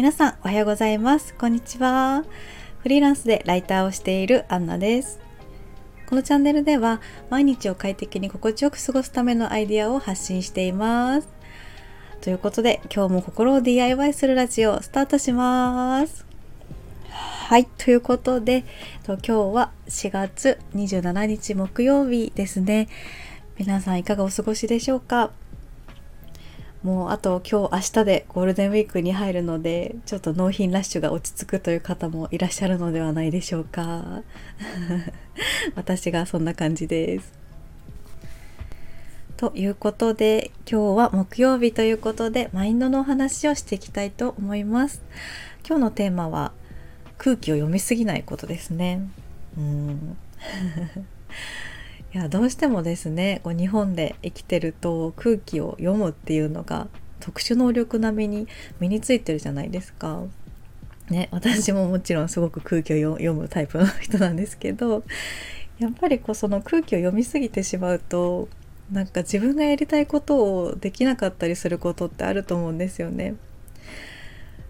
皆さんおはようございます。こんにちは。フリーランスでライターをしているアンナです。このチャンネルでは毎日を快適に心地よく過ごすためのアイディアを発信しています。ということで今日も心を DIY するラジオスタートします。はいということで今日は4月27日木曜日ですね。皆さんいかがお過ごしでしょうか？もうあと今日明日でゴールデンウィークに入るのでちょっと納品ラッシュが落ち着くという方もいらっしゃるのではないでしょうか。私がそんな感じです。ということで今日は木曜日ということでマインドのお話をしていきたいと思います。今日のテーマは空気を読みすぎないことですね。うん。いやどうしてもですねこう日本で生きてると空気を読むっていうのが特殊能力並みに身についてるじゃないですか。ね、私ももちろんすごく空気を読むタイプの人なんですけどやっぱりこうその空気を読みすぎてしまうとなんか自分がやりたいことをできなかったりすることってあると思うんですよね。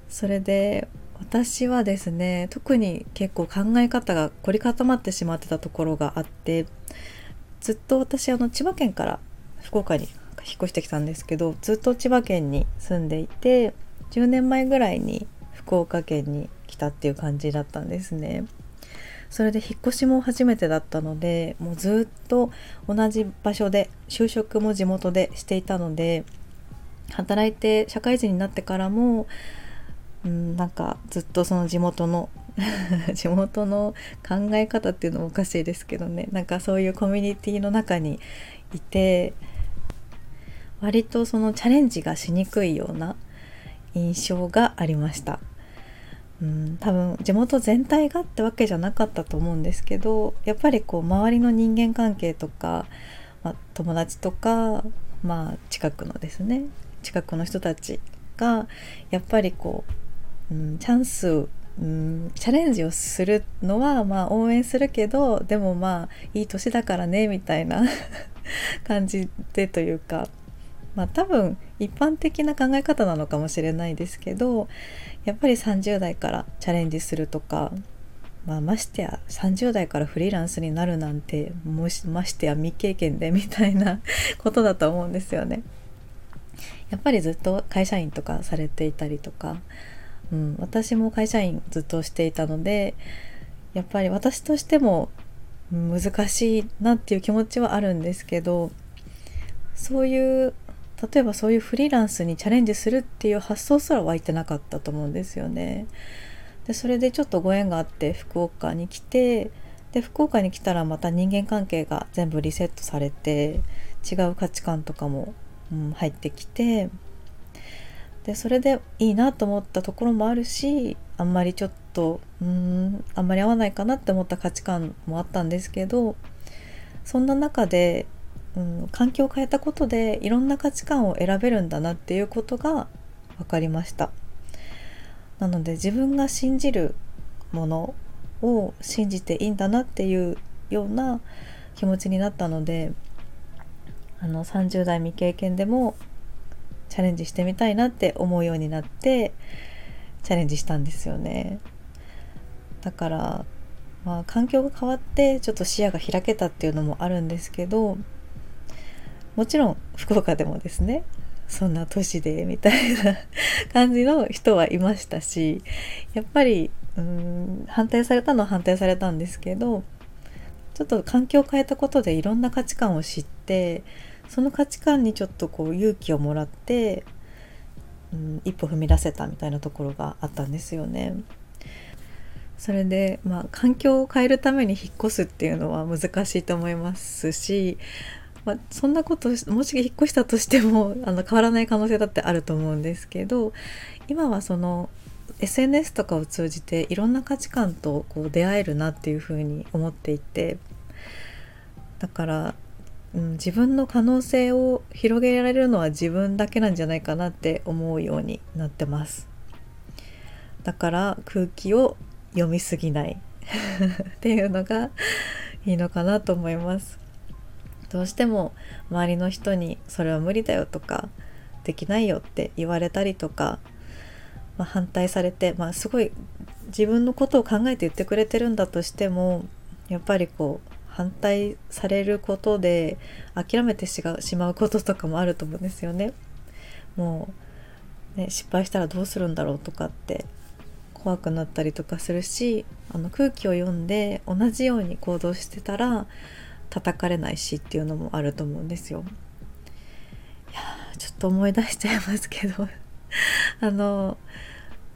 それで私はですね特に結構考え方が凝り固まってしまってたところがあってずっと私あの千葉県から福岡に引っ越してきたんですけどずっと千葉県に住んでいて10年前ぐらいに福岡県に来たっていう感じだったんですね。それで引っ越しも初めてだったのでもうずっと同じ場所で就職も地元でしていたので働いて社会人になってからもうんなんかずっとその地元の 地元の考え方っていうのもおかしいですけどねなんかそういうコミュニティの中にいて割とそのチャレンジがしにくいような印象がありました。うん、多分地元全体がってわけじゃなかったと思うんですけどやっぱりこう周りの人間関係とか、まあ、友達とか、まあ、近くのですね近くの人たちがやっぱりこう、うん、チャンスうんチャレンジをするのはまあ応援するけどでもまあいい年だからねみたいな 感じでというかまあ多分一般的な考え方なのかもしれないですけどやっぱり30代からチャレンジするとか、まあ、ましてや30代からフリーランスになるなんてもしましてや未経験でみたいな ことだと思うんですよね。やっぱりずっと会社員とかされていたりとかうん、私も会社員ずっとしていたのでやっぱり私としても難しいなっていう気持ちはあるんですけどそういう例えばそういうフリーランスにチャレンジするっていう発想すら湧いてなかったと思うんですよね。でそれでちょっとご縁があって福岡に来てで福岡に来たらまた人間関係が全部リセットされて違う価値観とかも、うん、入ってきてでそれでいいなと思ったところもあるしあんまりちょっとうんあんまり合わないかなって思った価値観もあったんですけどそんな中で、うん、環境を変えたことでいろんな価値観を選べるんだなっていうことが分かりました。なので自分が信じるものを信じていいんだなっていうような気持ちになったのであの30代未経験でもチャレンジしてみたいなって思うようになってチャレンジしたんですよね。だからまあ環境が変わってちょっと視野が開けたっていうのもあるんですけどもちろん福岡でもですねそんな都市でみたいな 感じの人はいましたしやっぱりうん反対されたのは反対されたんですけどちょっと環境を変えたことでいろんな価値観を知ってその価値観にちょっとこう勇気をもらって、うん、一歩踏み出せたみたいなところがあったんですよね。それで、まあ、環境を変えるために引っ越すっていうのは難しいと思いますし、まあ、そんなこともし引っ越したとしても あの変わらない可能性だってあると思うんですけど今はその SNS とかを通じていろんな価値観とこう出会えるなっていうふうに思っていてだからうん、自分の可能性を広げられるのは自分だけなんじゃないかなって思うようになってます。だから空気を読みすぎない。っていうのがいいのかなと思います。どうしても周りの人にそれは無理だよとかできないよって言われたりとかまあ、反対されて、まあ、すごい自分のことを考えて言ってくれてるんだとしてもやっぱりこう反対されることで諦めてしまうこととかもあると思うんですよね。もう、ね、失敗したらどうするんだろうとかって怖くなったりとかするしあの空気を読んで同じように行動してたら叩かれないしっていうのもあると思うんですよ。いやちょっと思い出しちゃいますけど あの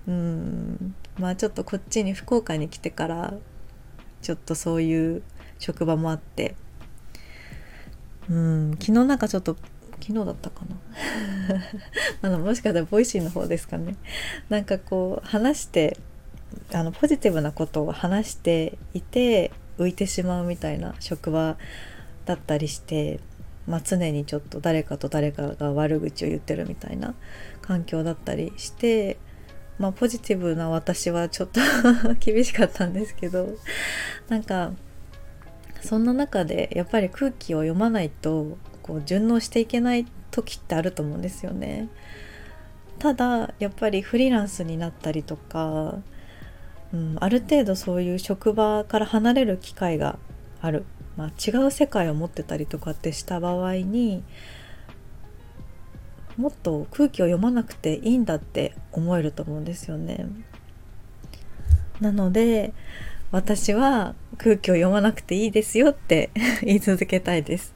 うんまあちょっとこっちに福岡に来てからちょっとそういう職場もあって。うん昨日なんかちょっと昨日だったかな。あのもしかしたら Voicy の方ですかね。なんかこう話してあのポジティブなことを話していて浮いてしまうみたいな職場だったりして、まあ、常にちょっと誰かと誰かが悪口を言ってるみたいな環境だったりしてまあポジティブな私はちょっと 厳しかったんですけどなんかそんな中でやっぱり空気を読まないとこう順応していけない時ってあると思うんですよね。ただやっぱりフリーランスになったりとか、うん、ある程度そういう職場から離れる機会がある、まあ、違う世界を持ってたりとかってした場合にもっと空気を読まなくていいんだって思えると思うんですよね。なので私は空気を読まなくていいですよって 言い続けたいです。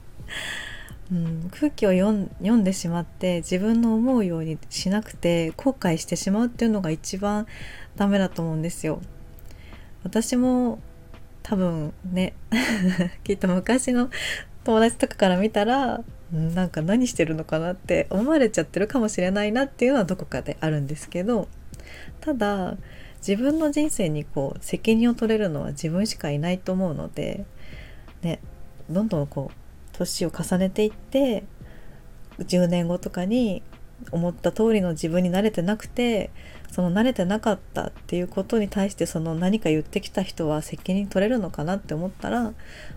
うん、空気を読んでしまって自分の思うようにしなくて後悔してしまうっていうのが一番ダメだと思うんですよ。私も多分ね きっと昔の友達とかから見たらなんか何してるのかなって思われちゃってるかもしれないなっていうのはどこかであるんですけどただ自分の人生にこう責任を取れるのは自分しかいないと思うので、ね、どんどんこう年を重ねていって10年後とかに思った通りの自分に慣れてなくてその慣れてなかったっていうことに対してその何か言ってきた人は責任取れるのかなって思ったら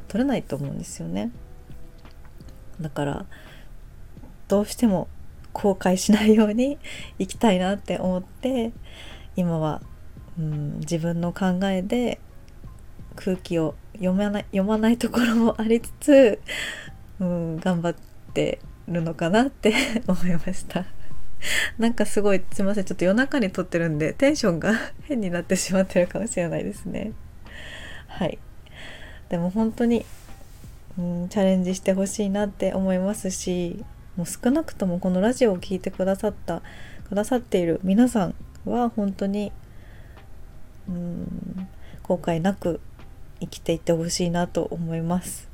取れないと思うんですよね。だからどうしても後悔しないように生きたいなって思って今は、うん、自分の考えで空気を読まない読まないところもありつつうん、頑張ってるのかなって 思いました。なんかすごいすいませんちょっと夜中に撮ってるんでテンションが 変になってしまってるかもしれないですね。はい。でも本当に、うん、チャレンジしてほしいなって思いますしもう少なくともこのラジオを聴いてくださったくださっている皆さんは本当にうん後悔なく生きていってほしいなと思います。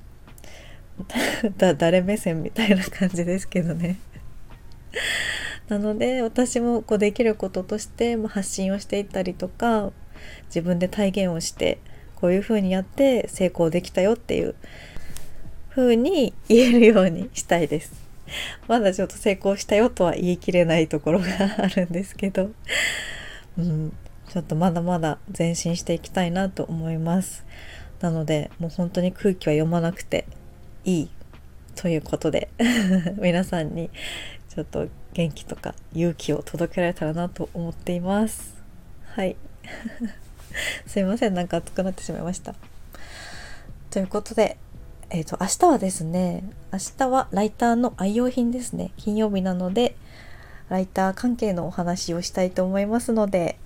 だ誰目線みたいな感じですけどね。なので私もこうできることとして発信をしていったりとか自分で体現をしてこういう風にやって成功できたよっていう風に言えるようにしたいです。まだちょっと成功したよとは言い切れないところがあるんですけど、うん、ちょっとまだまだ前進していきたいなと思います。なのでもう本当に空気は読まなくていいということで 皆さんにちょっと元気とか勇気を届けられたらなと思っています。はい。すいませんなんか熱くなってしまいました。ということでえっ、ー、と明日はですね明日はライターの愛用品ですね。金曜日なのでライター関係のお話をしたいと思いますので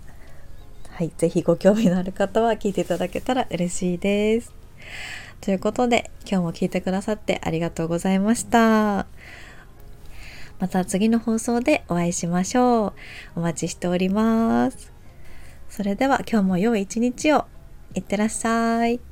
はい、ぜひご興味のある方は聞いていただけたら嬉しいです。ということで、今日も聞いてくださってありがとうございました。また次の放送でお会いしましょう。お待ちしております。それでは今日も良い一日を。いってらっしゃい。